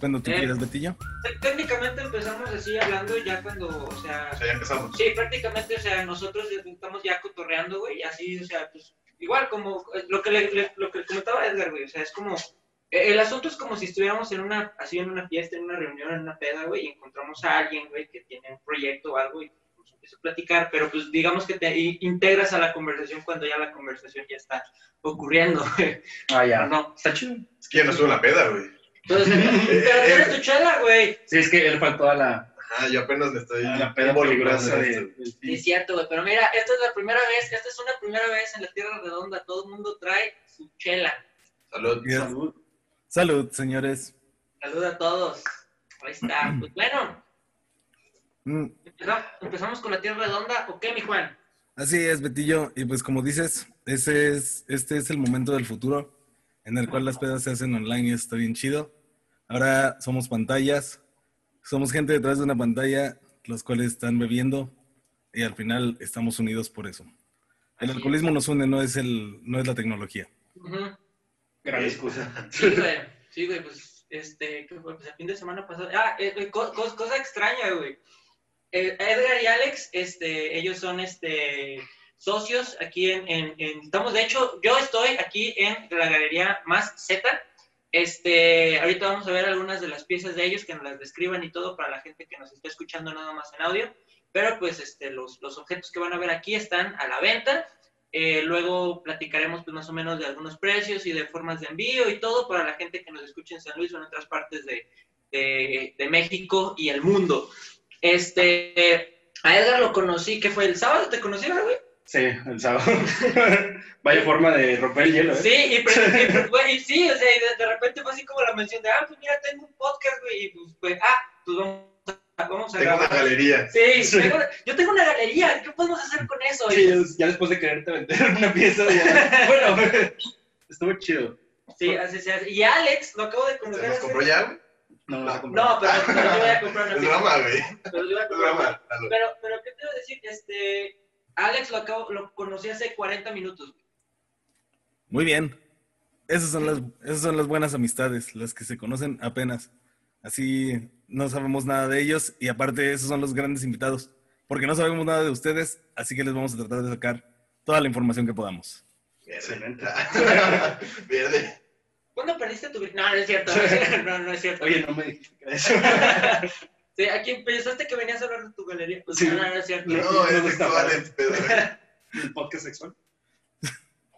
Cuando tú Eh, quieras, Betillo. Té- Técnicamente empezamos así hablando ya cuando, o sea, O sea, ya empezamos. sí, prácticamente, o sea, nosotros estamos ya cotorreando, güey, y así, o sea, pues, igual como eh, lo que le, le- lo que comentaba Edgar, güey, o sea, es como, eh, el asunto es como si estuviéramos en una, así en una fiesta, en una reunión, en una peda, güey, y encontramos a alguien, güey, que tiene un proyecto o algo y nos empieza a platicar, pero pues digamos que te integras a la conversación cuando ya la conversación ya está ocurriendo, güey, Ah, ya. ¿no? Está chido. Es que ya no estuvo en la peda, güey. Entonces, pero tú eres tu chela, güey. Sí, es que él faltó a la, Ajá, yo apenas me estoy a la peda en de, Sí, es cierto, güey, pero mira, esta es la primera vez, esta es una primera vez en la Tierra Redonda, todo el mundo trae su chela. Salud. Yes. Salud. Salud, señores. Saluda a todos. Ahí está. Pues bueno, Mm, empezamos, empezamos con la Tierra Redonda, ¿o qué, mi Juan? Así es, Betillo. Y pues como dices, ese es, este es el momento del futuro en el cual las pedas se hacen online y está bien chido. Ahora somos pantallas, somos gente detrás de una pantalla, los cuales están bebiendo y al final estamos unidos por eso. El alcoholismo nos une, no es, el, no es la tecnología. Gran excusa. Sí, güey, sí, güey, pues, este, ¿qué fue? Pues el fin de semana pasado, ah, eh, eh, co- co- cosa extraña, güey. Eh, Edgar y Alex, este, ellos son, este, socios aquí en, estamos, de hecho, yo estoy aquí en la galería Más Z, este, ahorita vamos a ver algunas de las piezas de ellos, que nos las describan y todo para la gente que nos está escuchando nada más en audio, pero pues, este, los, los objetos que van a ver aquí están a la venta, eh, luego platicaremos pues, más o menos de algunos precios y de formas de envío y todo para la gente que nos escuche en San Luis o en otras partes de, de- de México y el mundo. Este, a Edgar lo conocí, que fue el sábado, ¿te conocí, güey? Sí, el sábado. Vaya forma de romper el hielo, ¿eh? Sí, y, y pre- güey, y sí, o sea, y de, de repente fue así como la mención de, ah, pues mira, tengo un podcast, güey, y pues, pues, ah, pues vamos a, vamos a Tengo una grabar. galería. Sí, Sí. tengo una- yo tengo una galería, ¿qué podemos hacer con eso? Sí, ya- ya después de quererte vender una pieza, ya. Bueno, estuvo chido. Sí, así se hace. Y Alex, lo acabo de ¿Se conocer. nos hace- compró ya, güey? No, No. No, pero, pero yo voy a comprar una Es broma, güey. Pero yo voy a Es comprar una broma. Salud. Pero, pero, ¿qué te iba a decir? Este, Alex lo, acabo, lo conocí hace 40 minutos. Muy bien. Esas son, las, esas son las buenas amistades, las que se conocen apenas. Así no sabemos nada de ellos y aparte esos son los grandes invitados. Porque no sabemos nada de ustedes, así que les vamos a tratar de sacar toda la información que podamos. Excelente. Verde. ¿Cuándo perdiste tu vida? No, no es cierto. No, no es cierto. Oye, no me dijiste eso. Sí, aquí pensaste que venías a hablar de tu galería. Pues, Sí. No, no, no es cierto. No. No, es sexual. ¿El podcast sexual?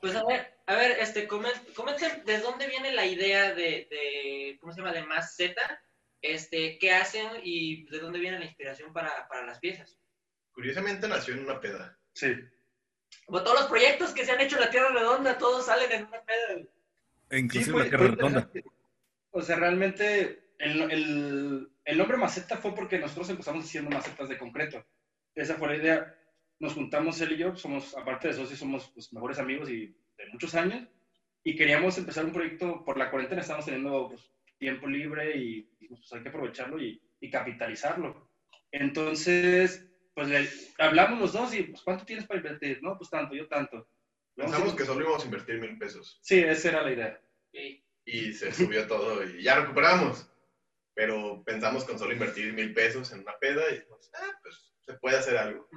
Pues a ver, a ver, este, comen- comenten de dónde viene la idea de, de ¿cómo se llama? De Más Z. Este, ¿qué hacen y de dónde viene la inspiración para, para las piezas? Curiosamente nació en una peda. Sí. Como todos los proyectos que se han hecho en la Tierra Redonda, todos salen en una peda. E inclusive Sí, fue- la Tierra Redonda. O sea, realmente el, el, el nombre maceta fue porque nosotros empezamos haciendo macetas de concreto. Esa fue la idea. Nos juntamos él y yo, somos, aparte de socios, somos pues, mejores amigos y de muchos años. Y queríamos empezar un proyecto, por la cuarentena estamos teniendo pues, tiempo libre y pues, hay que aprovecharlo y, y capitalizarlo. Entonces, pues le, hablamos los dos y, pues, ¿cuánto tienes para invertir? No, pues tanto, yo tanto. Pensamos que solo íbamos a invertir mil pesos. Sí, esa era la idea. Sí. Y se subió todo y ya recuperamos. Pero pensamos con solo invertir mil pesos en una peda y dijimos, ah, pues se puede hacer algo.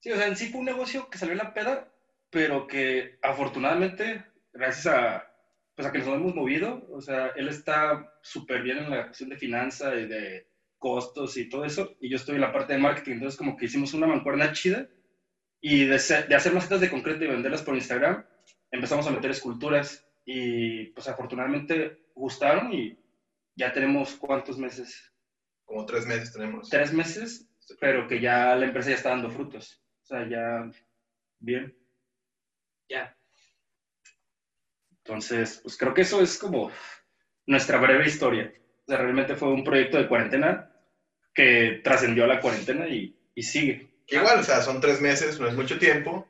Sí, o sea, en sí fue un negocio que salió en la peda, pero que afortunadamente, gracias a, pues a que nos hemos movido, o sea, él está súper bien en la cuestión de finanzas y de costos y todo eso, y yo estoy en la parte de marketing, entonces como que hicimos una mancuerna chida, y de, de hacer macetas de concreto y venderlas por Instagram, empezamos a meter esculturas, y pues afortunadamente gustaron, y ya tenemos cuántos meses, Como tres meses tenemos. tres meses, pero que ya la empresa ya está dando frutos. O sea, ya bien. Ya. Entonces, pues creo que eso es como nuestra breve historia. O sea, realmente fue un proyecto de cuarentena que trascendió a la cuarentena y, y sigue. Igual, o sea, son tres meses, no es mucho tiempo,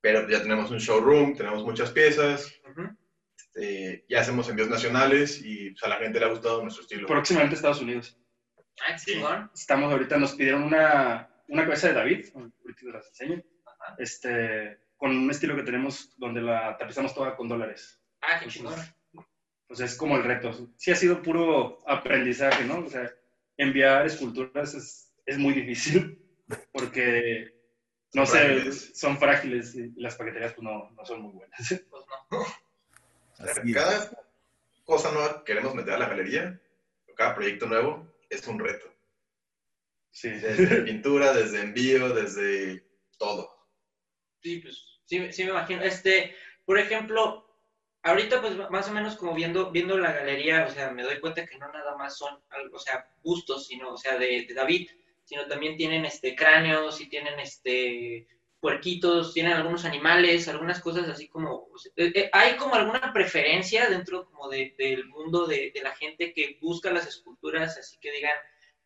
pero ya tenemos un showroom, tenemos muchas piezas, Ujú. Este, ya hacemos envíos nacionales y pues, a la gente le ha gustado nuestro estilo. Próximamente Estados Unidos. Ah, chingón. Estamos ahorita, nos pidieron una, una cabeza de David, ahorita te las enseño, este, con un estilo que tenemos donde la tapizamos toda con dólares. Ah, qué chingón. pues es como el reto. Sí ha sido puro aprendizaje, ¿no? O sea, enviar esculturas es, es muy difícil porque, no Son sé, frágiles. son frágiles y las paqueterías pues no, no son muy buenas. Pues no. Así es. Cada cosa nueva que queremos meter a la galería, cada proyecto nuevo, es un reto. Sí. Desde pintura, desde envío, desde todo. Sí, pues sí, sí me imagino. Este, por ejemplo, ahorita pues más o menos como viendo, viendo la galería, o sea, me doy cuenta que no nada más son, algo, o sea, bustos, sino, o sea, de, de David, sino también tienen este cráneos y tienen este puerquitos, tienen algunos animales, algunas cosas así como, eh, eh, hay como alguna preferencia dentro como de- del mundo de, de la gente que busca las esculturas, así que digan,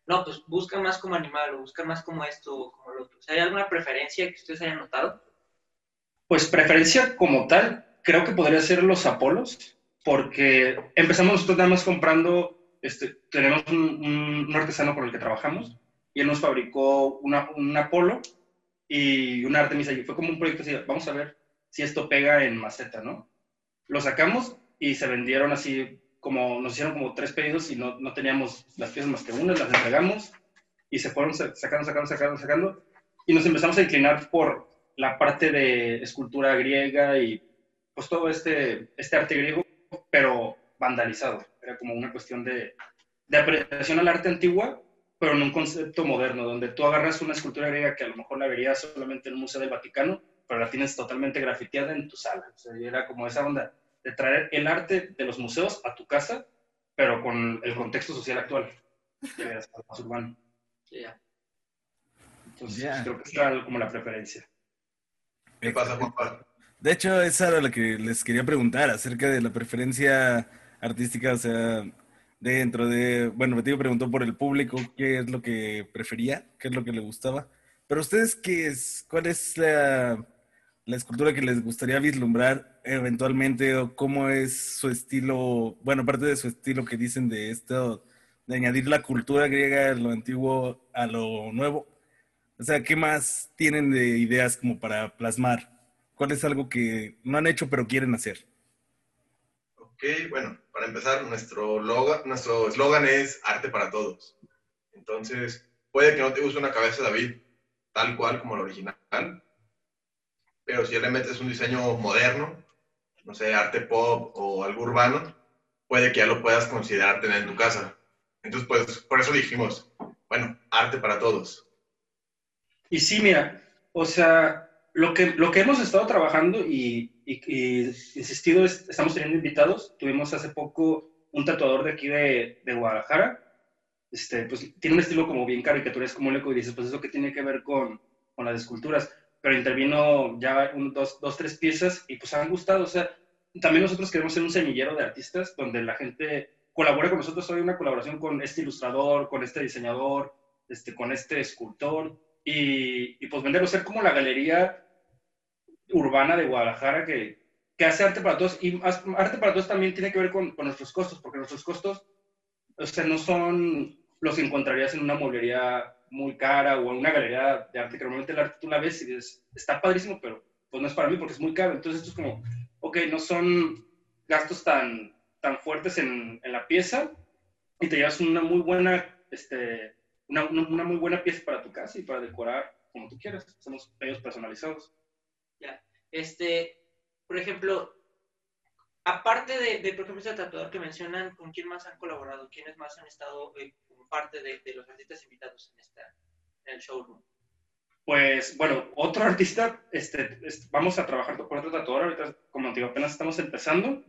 no, pues busca más como animal o busca más como esto o como lo otro. ¿hay alguna preferencia que ustedes hayan notado? Pues preferencia como tal, creo que podría ser los Apolos, porque empezamos nosotros nada más comprando, este, tenemos un, un- un artesano con el que trabajamos, y él nos fabricó una, un Apolo y una Artemisa, y fue como un proyecto así, vamos a ver si esto pega en maceta, ¿no? Lo sacamos y se vendieron así, como nos hicieron como tres pedidos y no, no teníamos las piezas más que una, las entregamos y se fueron sa- sacando, sacando, sacando, sacando, y nos empezamos a inclinar por la parte de escultura griega y pues todo este, este arte griego, pero vandalizado. Era como una cuestión de, de apreciación al arte antigua, pero en un concepto moderno, donde tú agarras una escultura griega que a lo mejor la verías solamente en un museo del Vaticano, pero la tienes totalmente grafiteada en tu sala. O sea, era como esa onda de traer el arte de los museos a tu casa, pero con el contexto social actual, que era más urbano. Sí, ya. Entonces, creo que esa era como la preferencia. ¿Qué pasa, Juanpa? De hecho, esa era lo que les quería preguntar acerca de la preferencia artística, o sea, dentro de, bueno, Betillo preguntó por el público qué es lo que prefería, qué es lo que le gustaba, pero ustedes, ¿qué es, cuál es la, la escultura que les gustaría vislumbrar eventualmente o cómo es su estilo, bueno, aparte de su estilo que dicen de esto, de añadir la cultura griega, lo antiguo a lo nuevo? O sea, ¿qué más tienen de ideas como para plasmar? ¿Cuál es algo que no han hecho pero quieren hacer? Ok, bueno, para empezar, nuestro logo- nuestro eslogan es arte para todos. Entonces, puede que no te guste una cabeza David tal cual como la original, pero si le metes un diseño moderno, no sé, arte pop o algo urbano, puede que ya lo puedas considerar tener en tu casa. Entonces, pues, por eso dijimos, bueno, arte para todos. Y sí, mira, o sea, lo que, lo que hemos estado trabajando y, y- y insistido es, estamos teniendo invitados. Tuvimos hace poco un tatuador de aquí de, de Guadalajara. Este, pues tiene un estilo como bien caricaturesco, como y dices, pues eso que tiene que ver con, con las esculturas. Pero intervino ya un, dos, dos, tres piezas y pues han gustado. O sea, también nosotros queremos ser un semillero de artistas donde la gente colabore con nosotros. Hoy una colaboración con este ilustrador, con este diseñador, este, con este escultor y, y, pues venderlo, ser como la galería urbana de Guadalajara que, que hace arte para todos. Y arte para todos también tiene que ver con, con nuestros costos, porque nuestros costos, o sea, no son los encontrarías en una mueblería muy cara o en una galería de arte, que normalmente el arte tú la ves y dices, está padrísimo, pero pues no es para mí porque es muy caro. Entonces esto es como, ok, no son gastos tan, tan fuertes en, en la pieza y te llevas una muy buena, este, una, una, muy buena pieza para tu casa y para decorar como tú quieras. Hacemos pedidos personalizados. Este, por ejemplo, aparte de, de, por ejemplo, ese tatuador que mencionan, ¿con quién más han colaborado? ¿Quiénes más han estado eh, como parte de, de, los artistas invitados en, esta, en el showroom? Pues, bueno, otro artista, este, este, vamos a trabajar con otro tatuador, ahorita, como te digo, apenas estamos empezando.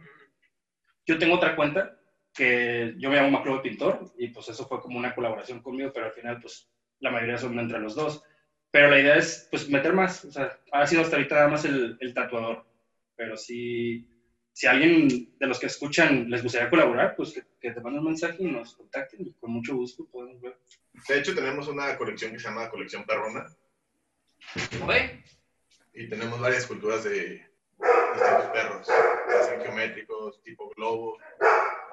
Yo tengo otra cuenta que yo me llamo Maclobe Pintor y pues eso fue como una colaboración conmigo, pero al final pues la mayoría son entre los dos. Pero la idea es pues meter más, o sea, ha sido hasta ahorita nada más el, el tatuador, pero si, si alguien de los que escuchan les gustaría colaborar, pues que, que te manden un mensaje y nos contacten y con mucho gusto podemos ver. De hecho tenemos una colección que se llama Colección Perrona. ¿Oye? Y tenemos varias esculturas de distintos perros, geométricos, tipo globo,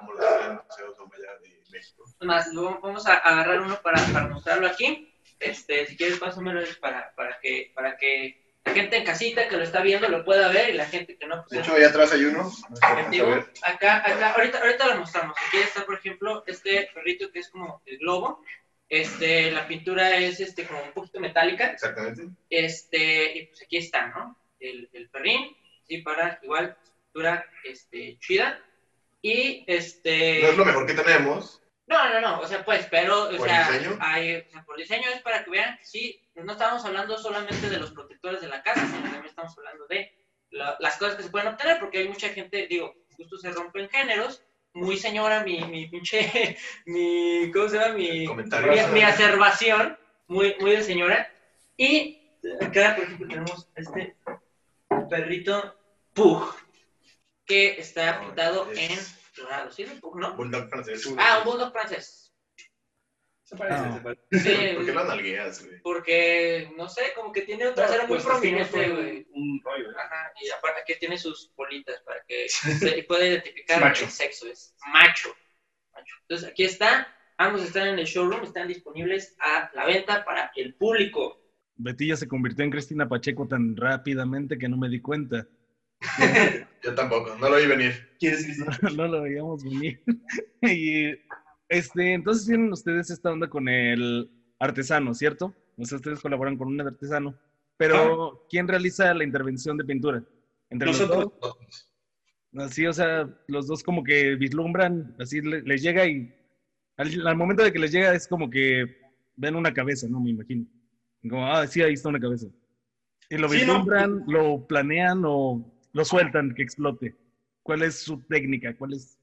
como los museos allá de México. Más, vamos a agarrar uno para, para mostrarlo aquí. Este, si quieres, pásamelo para, para, que, para que la gente en casita que lo está viendo lo pueda ver y la gente que no, pues De hecho, ahí atrás hay uno. Ver. acá, acá, ahorita, ahorita lo mostramos. Aquí está, por ejemplo, este perrito que es como el globo. Este, la pintura es este, como un poquito metálica. Exactamente. Este, y pues aquí está, ¿no? El, el perrín, sí, para igual, pintura este, chida. Y este. No es lo mejor que tenemos. No, no, no, o sea, pues, pero, o ¿Por sea, diseño? hay- o sea, por diseño es para que vean que sí, pues, no estamos hablando solamente de los protectores de la casa, sino también estamos hablando de la- las cosas que se pueden obtener, porque hay mucha gente, digo, justo se rompen géneros, muy señora, mi, mi pinche, mi, ¿cómo se llama? Mi, mi, mi acerbación, muy, muy de señora, y acá, por ejemplo, tenemos este perrito Pug, que está No, pintado es- en dorado, ¿sí? ¿no? Bulldog francés. Ah, un bulldog francés. Se parece, Ah. se parece. Sí, ¿Por qué güey? porque, no sé, como que tiene un trasero muy Pues, prominente, güey. Un rollo, ¿eh? Ajá, y aparte que tiene sus bolitas para que se pueda identificar Macho. el sexo, es macho. macho. Entonces aquí está, ambos están en el showroom, están disponibles a la venta para el público. Betty ya se convirtió en Cristina Pacheco tan rápidamente que no me di cuenta. Yo tampoco, no lo vi venir. ¿Quieres que no lo veíamos venir. y este, entonces tienen ustedes esta onda con el artesano, ¿cierto? O sea, ustedes colaboran con un artesano. Pero, ¿quién realiza la intervención de pintura? ¿Entre Nosotros. los dos? Así, o sea, los dos como que vislumbran, así le- les llega y al, al momento de que les llega es como que ven una cabeza, ¿no? Me imagino. Como, ah, sí, ahí está una cabeza. Y lo Sí, ¿no? vislumbran, lo planean o lo sueltan que explote. ¿Cuál es su técnica? ¿Cuál es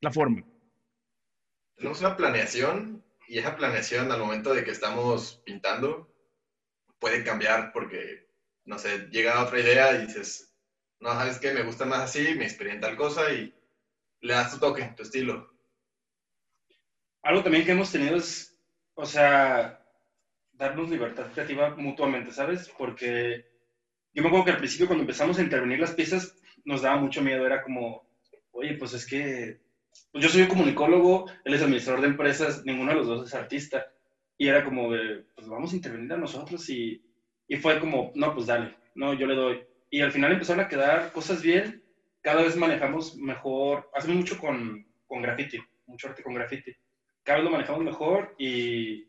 la forma? Tenemos una planeación y esa planeación al momento de que estamos pintando puede cambiar porque, no sé, llega otra idea y dices, no, ¿sabes qué? Me gusta más así, me en tal cosa y le das tu toque, tu estilo. Algo también que hemos tenido es, o sea, darnos libertad creativa mutuamente, ¿sabes? Porque yo me acuerdo que al principio cuando empezamos a intervenir las piezas nos daba mucho miedo, era como, oye, pues es que pues yo soy un comunicólogo, él es administrador de empresas, ninguno de los dos es artista. Y era como de, pues vamos a intervenir a nosotros y, y fue como, no, pues dale, no, yo le doy. Y al final empezaron a quedar cosas bien, cada vez manejamos mejor, hacemos mucho con, con graffiti, mucho arte con graffiti. Cada vez lo manejamos mejor y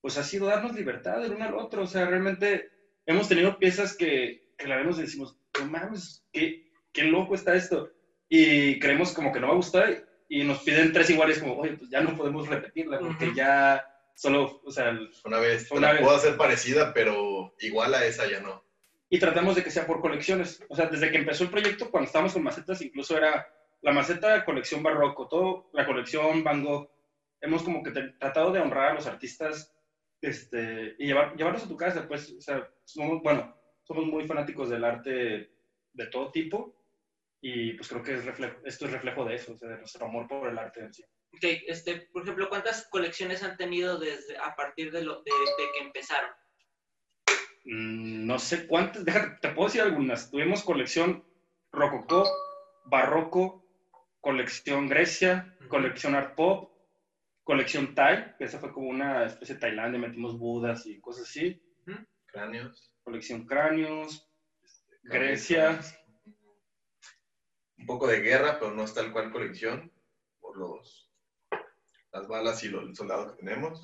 pues ha sido darnos libertad el uno al otro. O sea, realmente hemos tenido piezas que, que la vemos y decimos, no mames, qué, qué loco está esto. Y creemos como que no va a gustar y nos piden tres iguales como, oye, pues ya no podemos repetirla porque Ujú. ya solo, o sea, Una vez, Una vez. puedo hacer parecida, pero igual a esa ya no. y tratamos de que sea por colecciones. O sea, desde que empezó el proyecto, cuando estábamos con macetas, incluso era la maceta colección barroco, todo la colección Van Gogh. Hemos como que tratado de honrar a los artistas este, y llevar, llevarlos a tu casa, pues, o sea, somos, bueno, somos muy fanáticos del arte de todo tipo y pues creo que es reflejo, esto es reflejo de eso, o sea, de nuestro amor por el arte en sí. Ok, este, por ejemplo, ¿cuántas colecciones han tenido desde a partir de, lo, de, de que empezaron? Mm, no sé cuántas, déjate, te puedo decir algunas. Tuvimos colección Rococó, Barroco, colección Grecia, colección Art Pop, colección Thai, que esa fue como una especie de Tailandia, metimos budas y cosas así, Cráneos. colección Cráneos, Grecia, Un poco de guerra, pero no es tal cual colección, por los, las balas y los, el soldado que tenemos.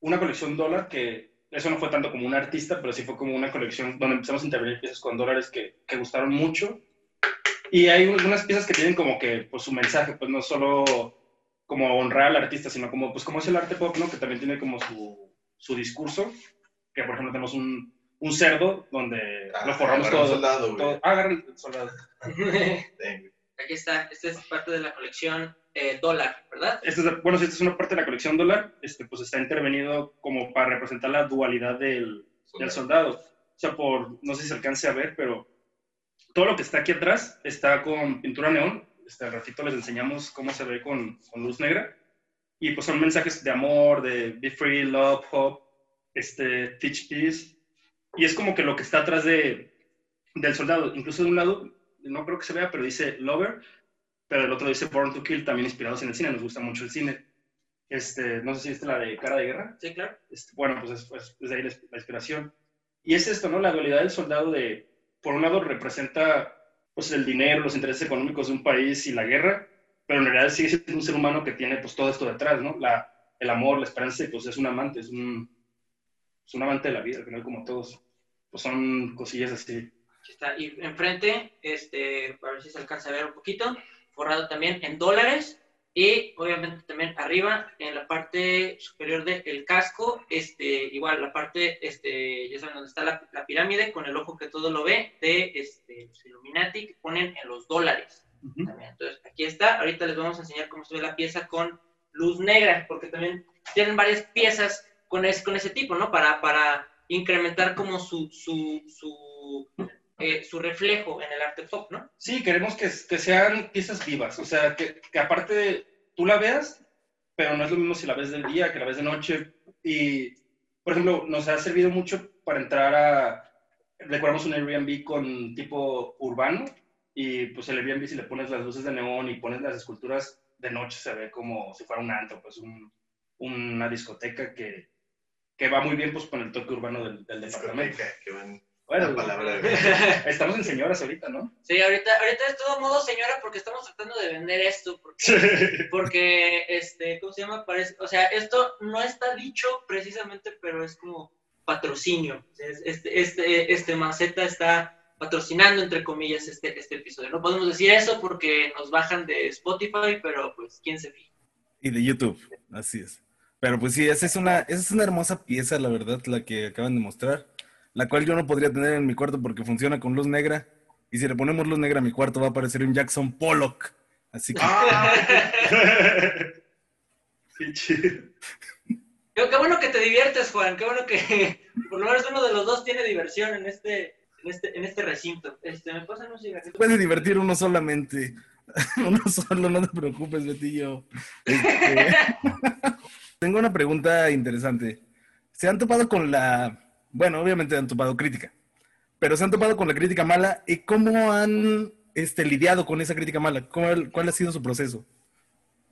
Una colección dólar que eso no fue tanto como un artista, pero sí fue como una colección donde empezamos a intervenir piezas con dólares que, que gustaron mucho. Y hay unas piezas que tienen como que pues, su mensaje, pues no solo como honrar al artista, sino como, pues, como es el arte pop, ¿no? Que también tiene como su, su discurso. Que por ejemplo tenemos un, un cerdo donde Ah, lo forramos todo. soldado, todo- ah, agarra el soldado. Aquí está, esta es parte de la colección eh, dólar, ¿verdad? Esta es, bueno, si esta es una parte de la colección dólar, este, pues está intervenido como para representar la dualidad del, del soldado. O sea, por, no sé si se alcance a ver, pero todo lo que está aquí atrás está con pintura neón. Este, al ratito les enseñamos cómo se ve con, con luz negra. Y pues son mensajes de amor, de be free, love, hope, este, teach peace. Y es como que lo que está atrás de, del soldado. Incluso de un lado, no creo que se vea, pero dice lover, pero el otro dice born to kill, también inspirados en el cine. Nos gusta mucho el cine. Este, no sé si viste la de Cara de Guerra. Sí, claro. Este, bueno, pues es, pues, es de ahí la, la inspiración. Y es esto, ¿no? La dualidad del soldado de, por un lado, representa pues el dinero, los intereses económicos de un país y la guerra, pero en realidad sigue siendo un ser humano que tiene pues todo esto detrás, ¿no? La, el amor, la esperanza, pues es un amante, es un, es un amante de la vida, al final como todos, pues son cosillas así. Está. Y enfrente, este, a ver si se alcanza a ver un poquito, forrado también en dólares y obviamente también arriba en la parte superior del casco, este, igual la parte, este, ya saben dónde está la, la, pirámide con el ojo que todo lo ve de este, los Illuminati que ponen en los dólares. Uh -huh. Entonces aquí está, ahorita les vamos a enseñar cómo se ve la pieza con luz negra, porque también tienen varias piezas con ese, con ese tipo, ¿no? Para, para incrementar como su, su, su eh, su reflejo en el arte pop, ¿no? Sí, queremos que, que sean piezas vivas, o sea, que, que, aparte tú la veas, pero no es lo mismo si la ves del día que la ves de noche. Y, por ejemplo, nos ha servido mucho para entrar a, recordamos un Airbnb con tipo urbano, y pues el Airbnb si le pones las luces de neón y pones las esculturas de noche se ve como si fuera un antro, pues un, una discoteca que, que va muy bien pues con el toque urbano del, del departamento. Qué buen bueno, palabra. estamos en señoras ahorita, ¿no? Sí, ahorita, ahorita es todo modo señora porque estamos tratando de vender esto. Porque, porque este, ¿cómo se llama? Parece, o sea, esto no está dicho precisamente, pero es como patrocinio. Este, este, este maceta está patrocinando, entre comillas, este, este episodio. No podemos decir eso porque nos bajan de Spotify, pero pues, ¿quién se fija? Y de YouTube, así es. Pero pues sí, esa es una, esa es una hermosa pieza, la verdad, la que acaban de mostrar la cual yo no podría tener en mi cuarto porque funciona con luz negra. Y si le ponemos luz negra a mi cuarto va a aparecer un Jackson Pollock. Así que... ¡Ah! Qué chido. Qué, qué, bueno que te diviertes, Juan. Qué bueno que por lo menos uno de los dos tiene diversión en este, en este, en este recinto. Este, ¿Me pasan un cigarrito? Puede divertir uno solamente. Uno solo, no te preocupes, Betillo. Este... Tengo una pregunta interesante. ¿Se han topado con la bueno, obviamente han topado crítica, pero se han topado con la crítica mala y cómo han este, lidiado con esa crítica mala, ¿Cuál, ¿cuál ha sido su proceso?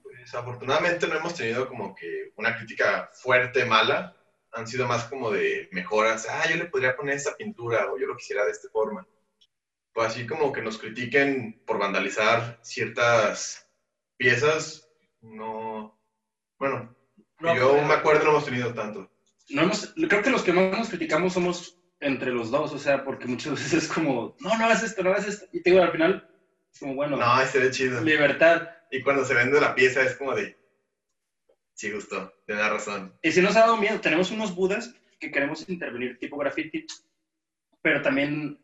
Pues afortunadamente no hemos tenido como que una crítica fuerte, mala, han sido más como de mejoras, ah, yo le podría poner esta pintura o yo lo quisiera de esta forma. Pues así como que nos critiquen por vandalizar ciertas piezas, no, bueno, no, yo me acuerdo no hemos tenido tanto no hemos, creo que los que más nos criticamos somos entre los dos, o sea, porque muchas veces es como, no, no hagas esto, no hagas esto. Y te digo, al final, es como, bueno. No, ese ve chido. Libertad. Y cuando se vende la pieza es como de, sí, gustó, tiene razón. Y si nos ha dado miedo, tenemos unos budas que queremos intervenir tipo graffiti, pero también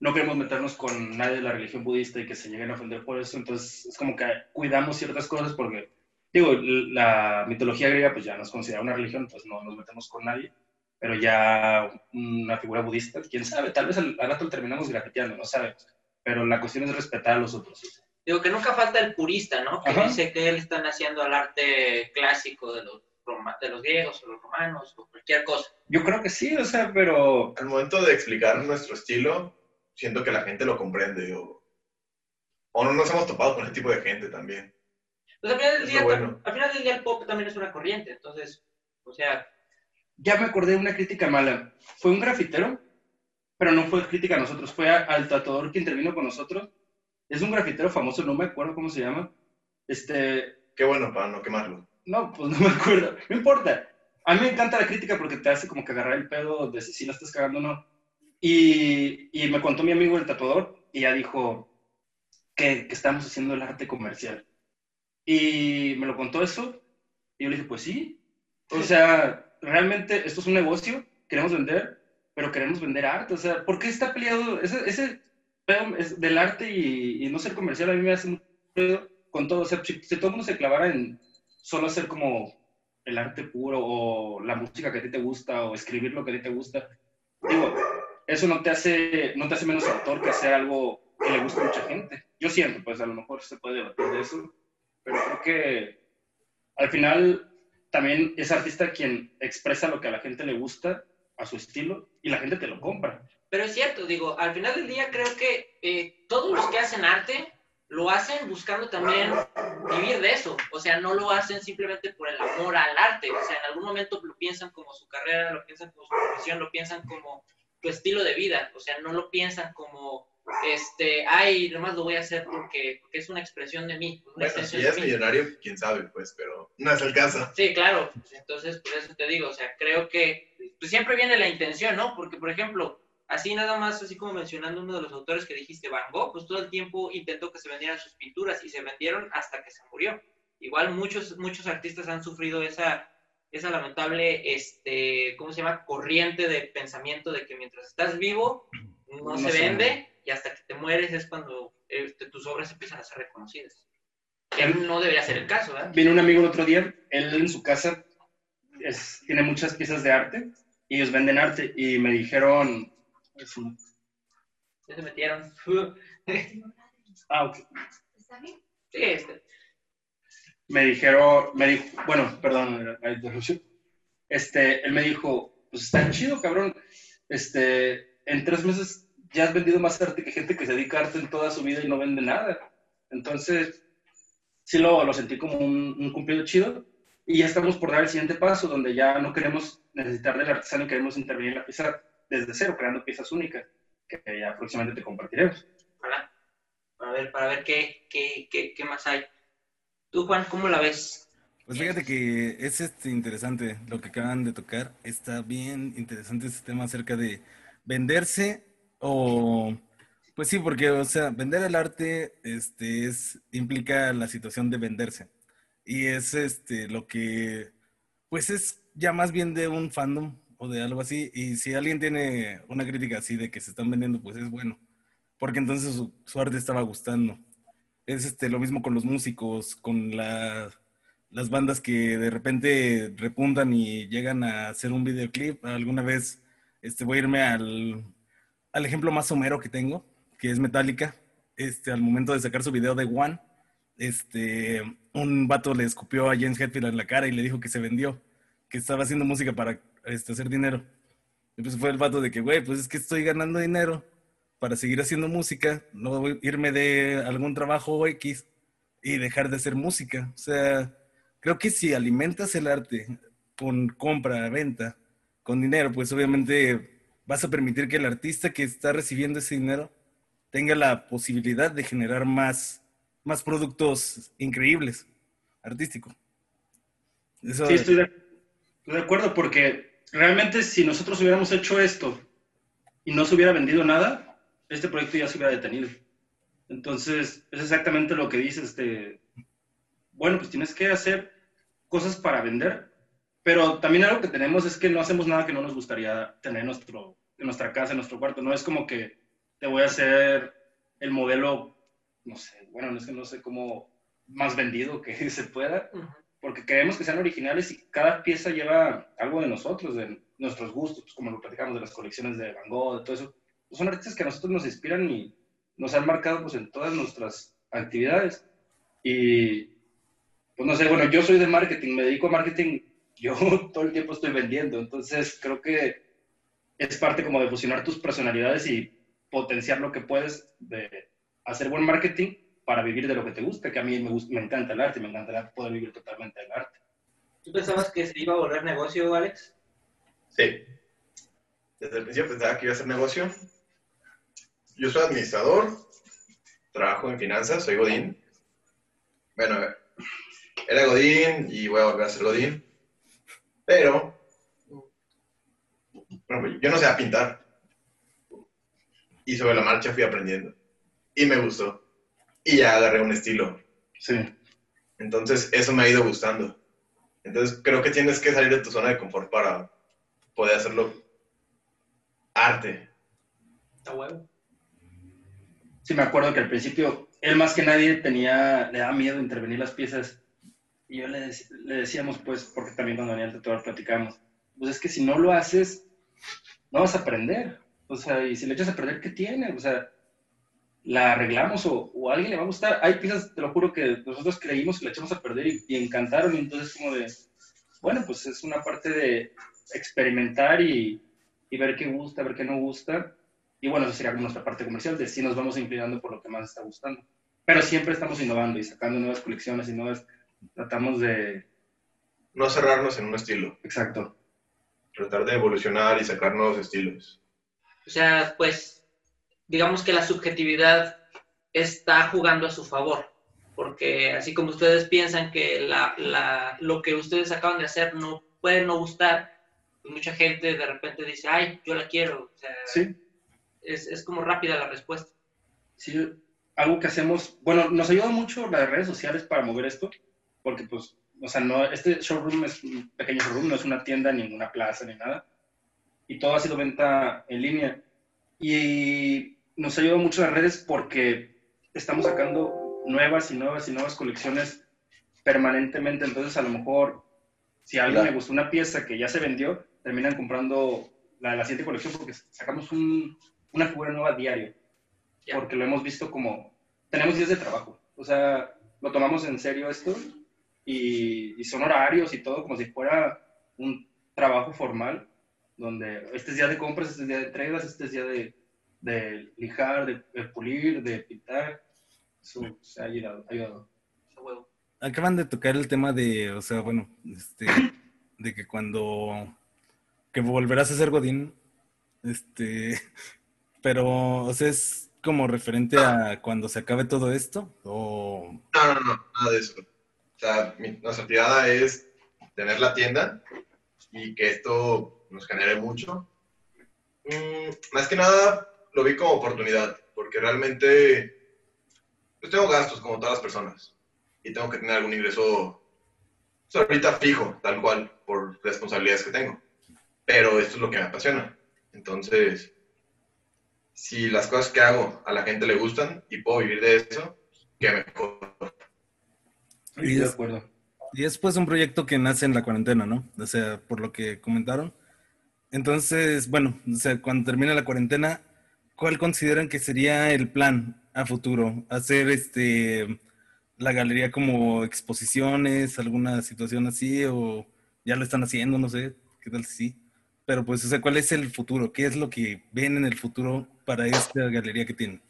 no queremos meternos con nadie de la religión budista y que se lleguen a ofender por eso, entonces es como que cuidamos ciertas cosas porque digo, la mitología griega pues ya nos considera una religión, pues no nos metemos con nadie, pero ya una figura budista, quién sabe, tal vez al, al rato lo terminamos grafiteando, no sabemos, pero la cuestión es respetar a los otros. Digo que nunca falta el purista, ¿no? Que Ajá. dice que él están haciendo al arte clásico de los, de los griegos o los romanos o cualquier cosa. Yo creo que sí, o sea, pero... Al momento de explicar nuestro estilo, siento que la gente lo comprende o, o no nos hemos topado con ese tipo de gente también. Pues al final, del día, bueno. al final del día el pop también es una corriente, entonces, o sea... Ya me acordé de una crítica mala. Fue un grafitero, pero no fue crítica a nosotros, fue al tatuador que intervino con nosotros. Es un grafitero famoso, no me acuerdo cómo se llama. Este... Qué bueno para no quemarlo. No, pues no me acuerdo. No importa. A mí me encanta la crítica porque te hace como que agarrar el pedo de si la estás cagando o no. Y, y me contó mi amigo el tatuador y ya dijo que, que estamos haciendo el arte comercial. Y me lo contó eso. Y yo le dije, pues sí. O sea, realmente esto es un negocio, queremos vender, pero queremos vender arte. O sea, ¿por qué está peleado ese, ese pedo del arte y, y, no ser comercial? A mí me hace un pedo con todo. O sea, si, si todo el mundo se clavara en solo hacer como el arte puro o la música que a ti te gusta o escribir lo que a ti te gusta, digo, eso no te hace, no te hace menos autor que hacer algo que le gusta a mucha gente. Yo siento, pues a lo mejor se puede debatir de eso, pero creo que al final también es artista quien expresa lo que a la gente le gusta, a su estilo, y la gente te lo compra. Pero es cierto, digo, al final del día creo que eh, todos los que hacen arte lo hacen buscando también vivir de eso, o sea, no lo hacen simplemente por el amor al arte, o sea, en algún momento lo piensan como su carrera, lo piensan como su profesión, lo piensan como tu estilo de vida, o sea, no lo piensan como, este, ay, nomás lo voy a hacer porque, porque es una expresión de mí. Una Bueno, extensión si de es mí. millonario, quién sabe, pues, pero no es el caso. Sí, claro. Entonces, por eso te digo, o sea, creo que pues, siempre viene la intención, ¿no? Porque, por ejemplo, así nada más, así como mencionando uno de los autores que dijiste, Van Gogh, pues todo el tiempo intentó que se vendieran sus pinturas y se vendieron hasta que se murió. Igual muchos, muchos artistas han sufrido esa, esa lamentable, este, ¿cómo se llama? Corriente de pensamiento de que mientras estás vivo no, No se se vende y hasta que te mueres es cuando este, tus obras empiezan a ser reconocidas. Que no debería ser el caso, ¿verdad? Vino un amigo el otro día, él en su casa es- tiene muchas piezas de arte y ellos venden arte y me dijeron, es un- Ya se metieron. ah, ok. ¿Está bien? Sí, este. me dijeron, me dijo, bueno, perdón, la interrupción. Este, él me dijo, pues está chido, cabrón. Este, en tres meses ya has vendido más arte que gente que se dedica a arte en toda su vida y no vende nada. Entonces, sí lo, lo sentí como un, un cumplido chido. Y ya estamos por dar el siguiente paso, donde ya no queremos necesitar del artesano y queremos intervenir en la pieza desde cero, creando piezas únicas, que ya próximamente te compartiremos. Para, para ver, para ver qué, qué, qué, qué más hay. Tú, Juan, ¿cómo la ves? Pues fíjate que es este interesante lo que acaban de tocar. Está bien interesante este tema acerca de venderse o pues sí, porque o sea, vender el arte este es implica la situación de venderse. Y es este lo que pues es ya más bien de un fandom o de algo así y si alguien tiene una crítica así de que se están vendiendo, pues es bueno, porque entonces su, arte estaba gustando. Es este lo mismo con los músicos, con la las bandas que de repente repuntan y llegan a hacer un videoclip. Alguna vez este, voy a irme al, al ejemplo más somero que tengo, que es Metallica. Este, al momento de sacar su video de One, este, un vato le escupió a James Hetfield en la cara y le dijo que se vendió, que estaba haciendo música para este, hacer dinero. Y pues fue el vato de que, güey, pues es que estoy ganando dinero para seguir haciendo música, no voy a irme de algún trabajo X y dejar de hacer música. O sea, creo que si alimentas el arte con compra, venta, con dinero, pues obviamente vas a permitir que el artista que está recibiendo ese dinero tenga la posibilidad de generar más, más productos increíbles, artísticos. Eso, Sí, estoy de, estoy de acuerdo, porque realmente si nosotros hubiéramos hecho esto y no se hubiera vendido nada, este proyecto ya se hubiera detenido. Entonces, es exactamente lo que dices, este, bueno, pues tienes que hacer cosas para vender, pero también algo que tenemos es que no hacemos nada que no nos gustaría tener en, nuestro, en nuestra casa, en nuestro cuarto. No es como que te voy a hacer el modelo, no sé, bueno, no es que no sé cómo más vendido que se pueda, porque queremos que sean originales y cada pieza lleva algo de nosotros, de nuestros gustos, como lo platicamos de las colecciones de Van Gogh, de todo eso. Pues son artistas que a nosotros nos inspiran y nos han marcado pues, en todas nuestras actividades. Y, pues no sé, bueno, yo soy de marketing, me dedico a marketing, yo todo el tiempo estoy vendiendo, entonces creo que es parte como de fusionar tus personalidades y potenciar lo que puedes de hacer buen marketing para vivir de lo que te gusta, que a mí me, gusta, me encanta el arte, me encantaría poder vivir totalmente del arte. ¿Tú pensabas que se iba a volver negocio, Alex? Sí. Desde el principio pensaba que iba a ser negocio. Yo soy administrador, trabajo en finanzas, soy Godín. Bueno, era Godín y voy a volver a ser Godín. Pero, bueno, yo no sé a pintar. Y sobre la marcha fui aprendiendo. Y me gustó. Y ya agarré un estilo. Sí. Entonces, eso me ha ido gustando. Entonces, creo que tienes que salir de tu zona de confort para poder hacerlo arte. Está huevo. Sí, me acuerdo que al principio él más que nadie tenía, le daba miedo intervenir las piezas. Y yo le, le decíamos, pues, porque también cuando venía el tatuador platicamos, pues es que si no lo haces, no vas a aprender. O sea, y si le echas a perder, ¿qué tiene? O sea, la arreglamos o, o a alguien le va a gustar. Hay piezas, te lo juro, que nosotros creímos que la echamos a perder y, y encantaron. Y entonces, como de, bueno, pues es una parte de experimentar y, y ver qué gusta, ver qué no gusta. Y bueno, eso sería como nuestra parte comercial, de si nos vamos inclinando por lo que más está gustando. Pero siempre estamos innovando y sacando nuevas colecciones y nuevas. Tratamos de. No cerrarnos en un estilo, Exacto. tratar de evolucionar y sacar nuevos estilos. O sea, pues, digamos que la subjetividad está jugando a su favor, porque así como ustedes piensan que la, la, lo que ustedes acaban de hacer no puede no gustar, pues mucha gente de repente dice, ay, yo la quiero. O sea, Sí, es, es como rápida la respuesta. sí, algo que hacemos, bueno, nos ayuda mucho las redes sociales para mover esto, porque pues, o sea, no, este showroom es un pequeño showroom, no es una tienda, ni ninguna plaza, ni nada, y todo ha sido venta en línea. Y nos ayuda mucho las redes porque estamos sacando nuevas y nuevas y nuevas colecciones permanentemente, entonces a lo mejor si a alguien Claro. le gustó una pieza que ya se vendió, terminan comprando la, la siguiente colección porque sacamos un- una figura nueva diario Ya. porque lo hemos visto como, tenemos días de trabajo, o sea, lo tomamos en serio esto y, y son horarios y todo como si fuera un trabajo formal, donde este es día de compras, este es día de entregas, este es día de, de lijar, de, de pulir, de pintar, eso se ha ayudado. Acaban de tocar el tema de, o sea, bueno, este, de que cuando, que volverás a ser Godín, este, pero, o sea, es como referente a cuando se acabe todo esto, o, No, no, no, nada de eso. Sea, mi- nuestra tirada es tener la tienda y que esto nos genere mucho. Mm, más que nada lo vi como oportunidad, porque realmente pues tengo gastos como todas las personas y tengo que tener algún ingreso pues, ahorita fijo, tal cual, por responsabilidades que tengo. Pero esto es lo que me apasiona. Entonces, si las cosas que hago a la gente le gustan y puedo vivir de eso, qué mejor. Y de es- acuerdo. y es pues un proyecto que nace en la cuarentena, ¿no? O sea, por lo que comentaron. Entonces, bueno, o sea, cuando termine la cuarentena, ¿cuál consideran que sería el plan a futuro? ¿Hacer este la galería como exposiciones, alguna situación así, o ya lo están haciendo, no sé, qué tal si sí? Pero pues, o sea, ¿cuál es el futuro? ¿Qué es lo que ven en el futuro para esta galería que tienen?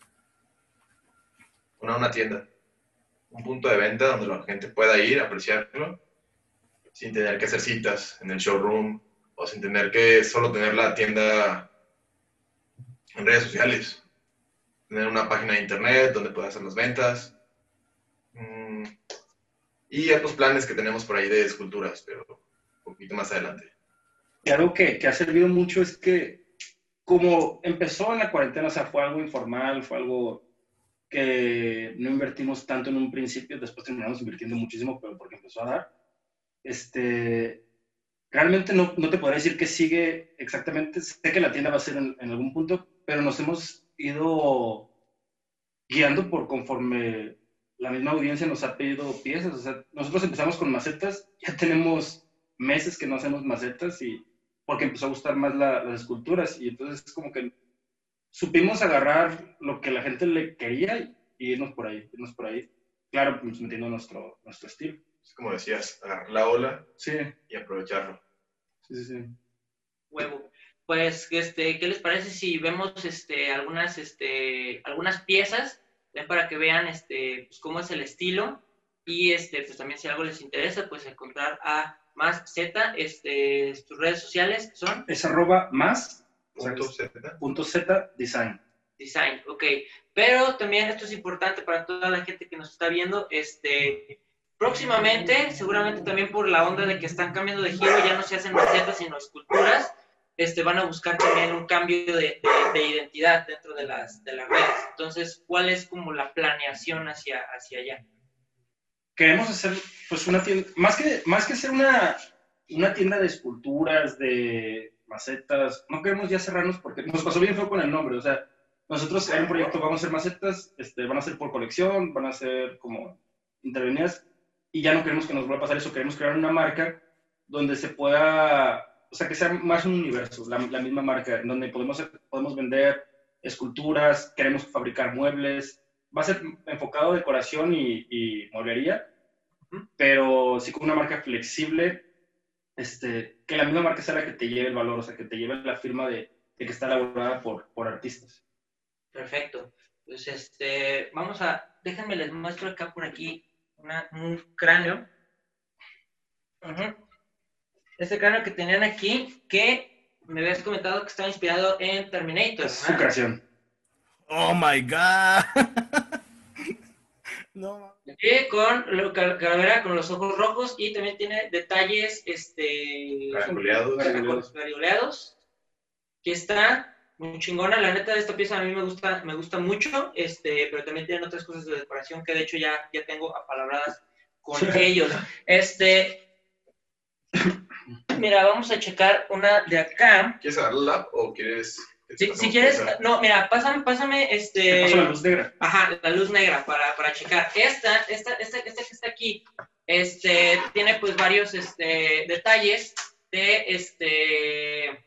Una, una tienda, un punto de venta donde la gente pueda ir, apreciarlo, sin tener que hacer citas en el showroom o sin tener que solo tener la tienda en redes sociales. Tener una página de internet donde pueda hacer las ventas. Mm, y otros planes que tenemos por ahí de esculturas, pero un poquito más adelante. Y algo que, que ha servido mucho es que como empezó en la cuarentena, o sea, fue algo informal, fue algo que no invertimos tanto en un principio, después terminamos invirtiendo muchísimo, pero porque empezó a dar. Este, realmente no, no te podría decir que sigue exactamente, sé que la tienda va a ser en, en algún punto, pero nos hemos ido guiando por conforme la misma audiencia nos ha pedido piezas. O sea, nosotros empezamos con macetas, ya tenemos meses que no hacemos macetas y porque empezó a gustar más la- las esculturas y entonces es como que supimos agarrar lo que la gente le quería y, irnos por ahí, irnos por ahí. Claro, pues metiendo nuestro, nuestro estilo. Es como decías, agarrar la ola Sí, y aprovecharlo. sí, sí. sí. Huevo. Pues, este, ¿qué les parece si vemos este, algunas, este, algunas piezas para que vean este, pues, cómo es el estilo? Y este, pues también si algo les interesa, pues encontrar a más Z, este, tus redes sociales son Es arroba más Punto Z. punto Z design. design, ok. Pero también esto es importante para toda la gente que nos está viendo, este, próximamente, seguramente también por la onda de que están cambiando de giro, ya no se hacen macetas sino esculturas, este, van a buscar también un cambio de, de- de identidad dentro de las, de las redes. Entonces, ¿cuál es como la planeación hacia, hacia allá? Queremos hacer pues una tienda, más que, más que hacer una, una tienda de esculturas, de macetas, no queremos ya cerrarnos porque nos pasó bien fue con el nombre, o sea, nosotros en un proyecto vamos a hacer macetas, este, van a ser por colección, van a ser como intervenidas, y ya no queremos que nos vuelva a pasar eso, queremos crear una marca donde se pueda, o sea, que sea más un universo, la, la misma marca, en donde podemos, podemos vender esculturas, queremos fabricar muebles, va a ser enfocado a decoración y, y mueblería, pero sí con una marca flexible, este, que la misma marca sea la que te lleve el valor, o sea, que te lleve la firma de, de que está elaborada por, por artistas. Perfecto. Pues este, vamos a, déjenme les muestro acá por aquí una- un cráneo. Este cráneo que tenían aquí, que me habías comentado que está inspirado en Terminator. Es su creación. Oh my god. no. Sí, con lo- cal- calavera con los ojos rojos y también tiene detalles este garigoleados, que está muy chingona. La neta de esta pieza a mí me gusta, me gusta mucho, este, pero también tienen otras cosas de decoración que de hecho ya, ya tengo apalabradas con ellos. Este, mira, vamos a checar una de acá. ¿Quieres agarrarla o quieres.? Si, quieres, esa? no, mira, pásame, pásame Te este. paso la luz negra. Ajá, la luz negra para, para checar. Esta, esta, esta, esta que está aquí, este, tiene pues varios este, detalles de este,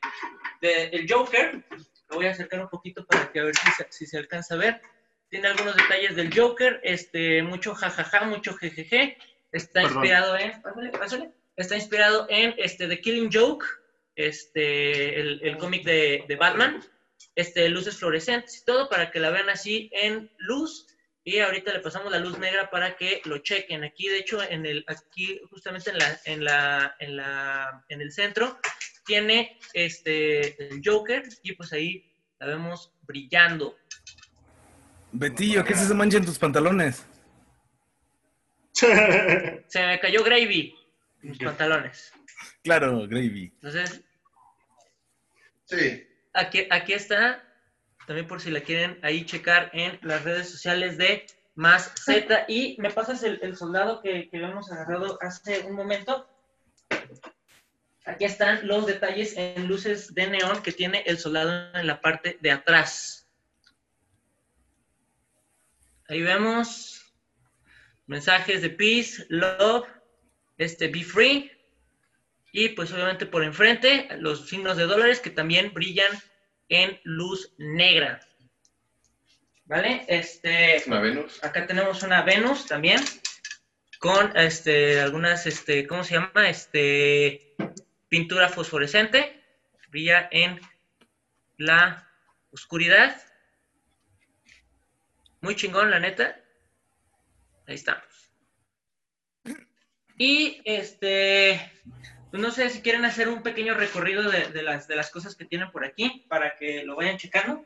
de el Joker. Lo voy a acercar un poquito para que a ver si se, si se alcanza a ver. Tiene algunos detalles del Joker, este, mucho jajaja, mucho jejeje. Está Perdón. inspirado en, pásale, pásale. está inspirado en este, The Killing Joke, este, el, el cómic de, de Batman este, luces fluorescentes y todo para que la vean así en luz. Y ahorita le pasamos la luz negra para que lo chequen. Aquí, de hecho, en el, aquí justamente en la, en la, en la, en el centro, tiene este el Joker y pues ahí la vemos brillando. Betillo, ¿qué es esa mancha en tus pantalones? Se me cayó Gravy en los pantalones. Claro, Gravy. Entonces, Sí. aquí, aquí está, también por si la quieren ahí checar en las redes sociales de Más Z. Y me pasas el, el soldado que, que habíamos agarrado hace un momento. Aquí están los detalles en luces de neón que tiene el soldado en la parte de atrás. Ahí vemos mensajes de peace, love, este, be free. Y pues obviamente por enfrente los signos de dólares que también brillan en luz negra. ¿Vale? Este, Una Venus. acá tenemos una Venus también con este algunas este ¿cómo se llama? Este pintura fosforescente, brilla en la oscuridad. Muy chingón, la neta. Ahí estamos. Y este pues no sé si quieren hacer un pequeño recorrido de, de las, de las cosas que tienen por aquí para que lo vayan checando.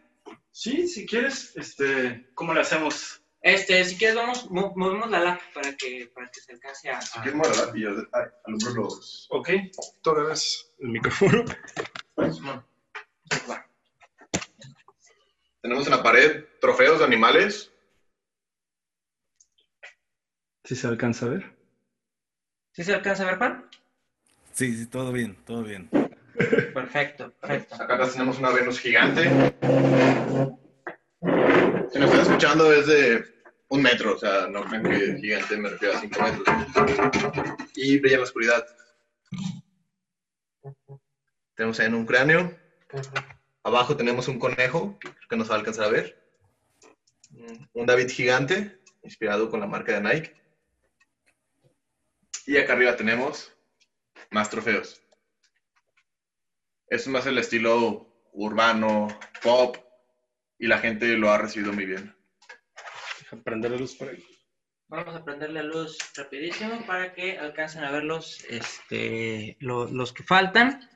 Sí, si quieres, este, ¿cómo le hacemos? Este, si quieres, vamos, mo- movemos la lap para que, para que se alcance a. Si quieres, mueve la yo ay, alumbro los. Ok, tú agarras el micrófono. Simón. Tenemos en la pared trofeos de animales. Si se alcanza a ver. ¿Sí se alcanza a ver, Juan? Sí, sí, todo bien, todo bien. Perfecto, perfecto. Acá tenemos una Venus gigante. Si me están escuchando es de un metro, o sea, no crean que gigante me refiero a cinco metros. Y brilla en la oscuridad. Tenemos en un cráneo. Abajo tenemos un conejo, que creo que no se va a alcanzar a ver. Un David gigante, inspirado con la marca de Nike. Y acá arriba tenemos más trofeos. Es más el estilo urbano, pop, y la gente lo ha recibido muy bien. Prender la luz por ahí. Vamos a prender la luz rapidísimo para que alcancen a ver los, este, lo- los que faltan.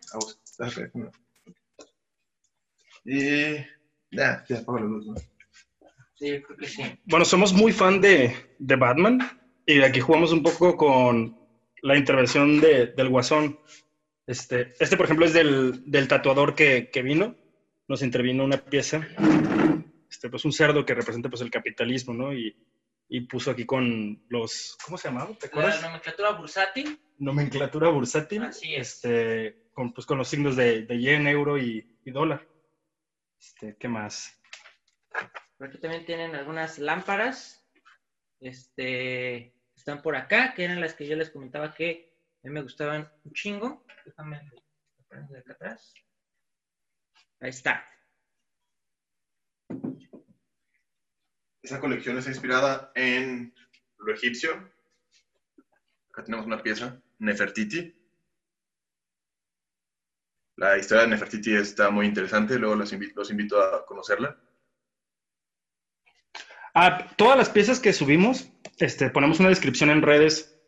Y ya, ya apago la luz, ¿no? Sí, yo creo que sí. Bueno, somos muy fan de, de Batman y aquí jugamos un poco con la intervención de- del Guasón. Este, este, por ejemplo, es del, del tatuador que, que vino. Nos intervino una pieza, este, pues un cerdo que representa pues el capitalismo, ¿no? Y, y puso aquí con los, ¿cómo se llamaba? ¿Te La acuerdas? nomenclatura bursátil. Nomenclatura bursátil. Así es. Este, con, pues, con los signos de, de yen, euro y, y dólar. Este, ¿Qué más? Por aquí también tienen algunas lámparas. Este, están por acá, que eran las que yo les comentaba que a mí me gustaban un chingo. Déjame de acá atrás. Ahí está. Esa colección está inspirada en lo egipcio. Acá tenemos una pieza, Nefertiti. La historia de Nefertiti está muy interesante, luego los invito, los invito a conocerla. Ah, todas las piezas que subimos, este, ponemos una descripción en redes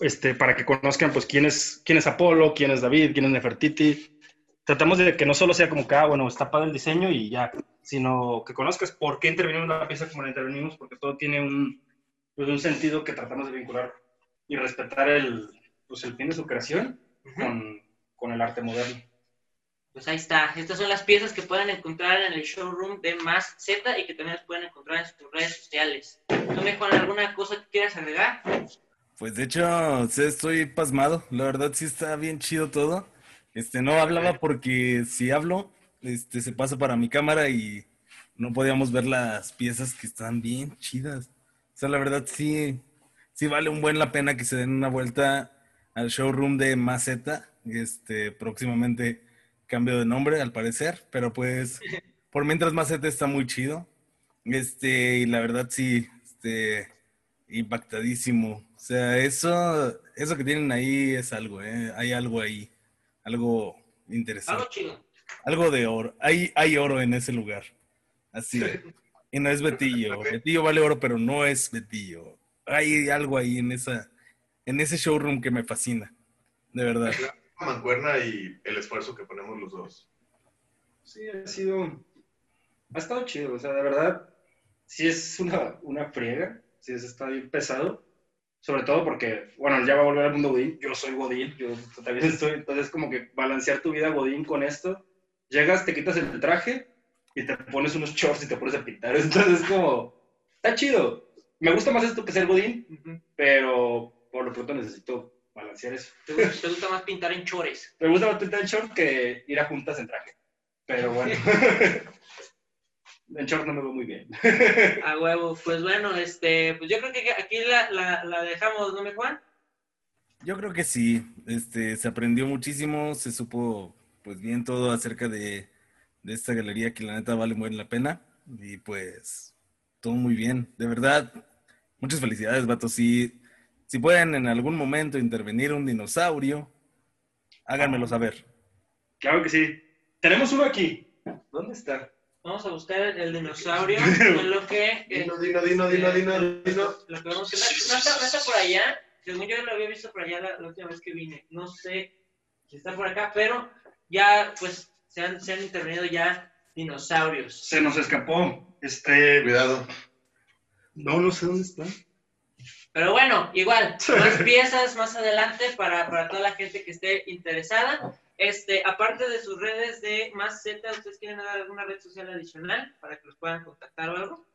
este, para que conozcan pues, quién, es, quién es Apolo, quién es David, quién es Nefertiti. tratamos de que no solo sea como que, ah, bueno, está padre el diseño y ya, sino que conozcas por qué intervenimos en la pieza como la intervenimos, porque todo tiene un, pues, un sentido que tratamos de vincular y respetar el, pues, el fin de su creación con, con el arte moderno. Pues ahí está. Estas son las piezas que pueden encontrar en el showroom de Más Z y que también las pueden encontrar en sus redes sociales. ¿Tú, me Juan, alguna cosa que quieras agregar? Pues de hecho, sí, estoy pasmado. La verdad sí está bien chido todo. Este, no hablaba porque si hablo, este, se pasa para mi cámara y no podíamos ver las piezas que están bien chidas. O sea, la verdad sí, sí vale un buen la pena que se den una vuelta al showroom de Maceta. Este, próximamente cambio de nombre, al parecer, pero pues por mientras Maceta está muy chido. Este, y la verdad sí, este, impactadísimo. O sea, eso, eso que tienen ahí es algo, ¿eh? Hay algo ahí, algo interesante. Algo chido. Algo de oro. Hay, hay oro en ese lugar. Así. Y no es Betillo. Betillo vale oro, pero no es Betillo. Hay algo ahí en esa, en ese showroom que me fascina. De verdad. La mancuerna y el esfuerzo que ponemos los dos. Sí, ha sido. Ha estado chido, o sea, de verdad, sí es una, una friega, sí es, está bien pesado. Sobre todo porque, bueno, ya va a volver al mundo Godín, yo soy Godín, yo también estoy, entonces como que balancear tu vida Godín con esto. Llegas, te quitas el traje y te pones unos shorts y te pones a pintar. Entonces es como, está chido. Me gusta más esto que ser Godín, pero por lo pronto necesito balancear eso. ¿Te gusta, te gusta más pintar en chores? Me gusta más pintar en short que ir a juntas en traje. Pero bueno. en short no me veo muy bien. A huevo. Pues bueno, este, pues yo creo que aquí la, la, la dejamos, ¿no me Juan? Yo creo que sí. Este, se aprendió muchísimo, se supo pues bien todo acerca de, de esta galería que la neta vale muy la pena. Y pues todo muy bien. De verdad, muchas felicidades, vato. Si, si pueden en algún momento intervenir un dinosaurio, háganmelo saber. Claro que sí. Tenemos uno aquí. ¿Dónde está? Vamos a buscar el dinosaurio. en lo que. Dino, dino, dino, dino, dino, dino. Lo que vemos que no, no está, no está por allá. Según yo lo había visto por allá la, la última vez que vine. No sé si está por acá, pero ya, pues, se han, se han intervenido ya dinosaurios. Se nos escapó. Este. Cuidado. No, no sé dónde está. Pero bueno, igual, más piezas más adelante para, para toda la gente que esté interesada. Este, aparte de sus redes de más Z, ¿ustedes quieren dar alguna red social adicional para que los puedan contactar o algo?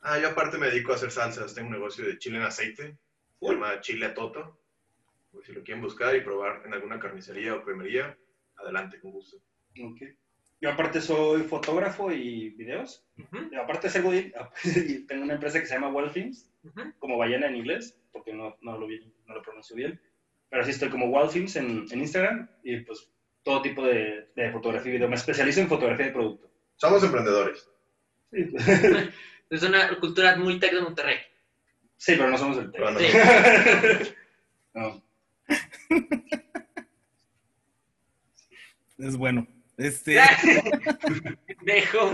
Ah, yo aparte me dedico a hacer salsas. Tengo un negocio de chile en aceite. Se llama Chile a Toto. Pues si lo quieren buscar y probar en alguna carnicería o cremería, adelante, con gusto. Ok. Yo aparte soy fotógrafo y videos. Ujú, Y aparte de ser Godín, y tengo una empresa que se llama Wall Films, como ballena en inglés, porque no, no, lo, vi- no lo pronuncio bien. Pero sí estoy como Wall Films en, en Instagram y pues todo tipo de, de fotografía y video. Me especializo en fotografía de producto. Somos emprendedores. Sí, Es una cultura muy tech de Monterrey. sí, pero no somos el no. Sí. No. Es bueno. Este, Dejo.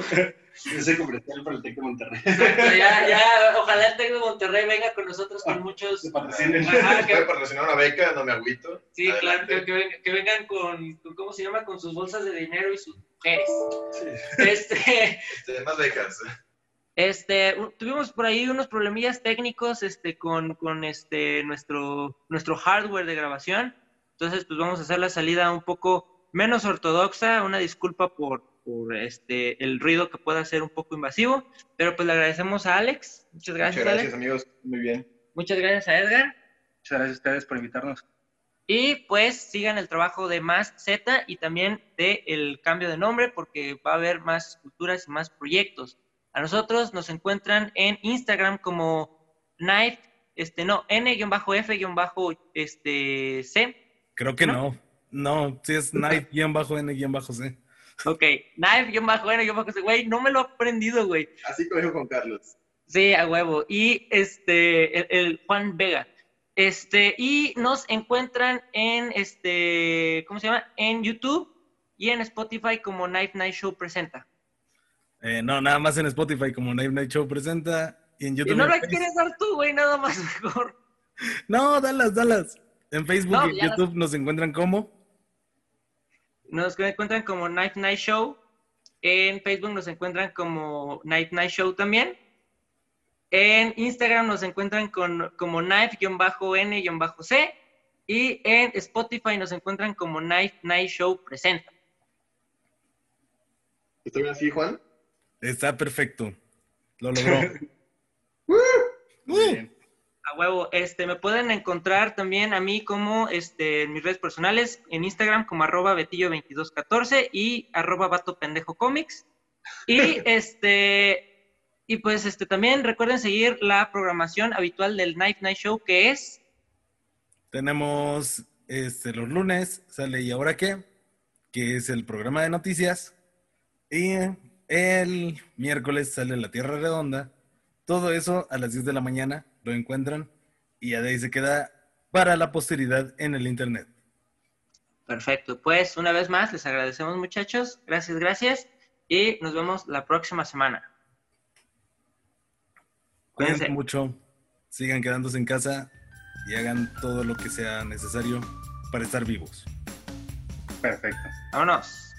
Soy comercial para el Tec de Monterrey. Exacto, ya, ya, ojalá el Tec de Monterrey venga con nosotros con muchos. Se patrocinen. Ajá, Puede que, patrocinar una beca, no me agüito. sí, claro, Adelante. que, que vengan, que vengan con, con, ¿cómo se llama? Con sus bolsas de dinero y sus mujeres. Sí. Este, Este, más becas. este, tuvimos por ahí unos problemillas técnicos, este, con, con este, nuestro, nuestro hardware de grabación. Entonces, pues vamos a hacer la salida un poco menos ortodoxa. Una disculpa por, por este, el ruido que pueda ser un poco invasivo. Pero pues le agradecemos a Alex. Muchas gracias, Muchas gracias, Alex. amigos. Muy bien. Muchas gracias a Edgar. Muchas gracias a ustedes por invitarnos. Y pues sigan el trabajo de Más Z y también de el cambio de nombre porque va a haber más culturas y más proyectos. A nosotros nos encuentran en Instagram como Knife, este no, N-F-C. creo que ¿No? no. No, sí es Knife-N-C. Ok, Knife-N-C. Güey, no me lo he aprendido, güey. Así como dijo con Carlos. Sí, a huevo. Y este, el, el Juan Vega. Este, y nos encuentran en este, ¿cómo se llama? En YouTube y en Spotify como Night Night Show Presenta. Eh, no, nada más en Spotify como Night Night Show presenta. Y en Y YouTube. no en la quieres dar tú, güey, nada más mejor. No, dalas, dalas. En Facebook No, y ya YouTube nos encuentran como. Nos encuentran como Night Night Show. En Facebook nos encuentran como Night Night Show también. En Instagram nos encuentran con, como knife-n-c. Y en Spotify nos encuentran como Night Night Show Presenta. ¿Está bien así, Juan? Está perfecto. Lo logró. Muy bien. A huevo, este, me pueden encontrar también a mí como este, en mis redes personales, en Instagram como arroba betillo2214 y arroba vato pendejo comics. Y este, y pues este, también recuerden seguir la programación habitual del Night Night Show que es Tenemos este, los lunes, sale ¿Y ahora qué? Que es el programa de noticias. Y el miércoles sale La Tierra Redonda. Todo eso a las 10 de la mañana lo encuentran y ya de ahí se queda para la posteridad en el internet. Perfecto, pues una vez más les agradecemos muchachos, gracias, gracias y nos vemos la próxima semana. Cuídense Cuídense. mucho, sigan quedándose en casa y hagan todo lo que sea necesario para estar vivos. Perfecto. Vámonos.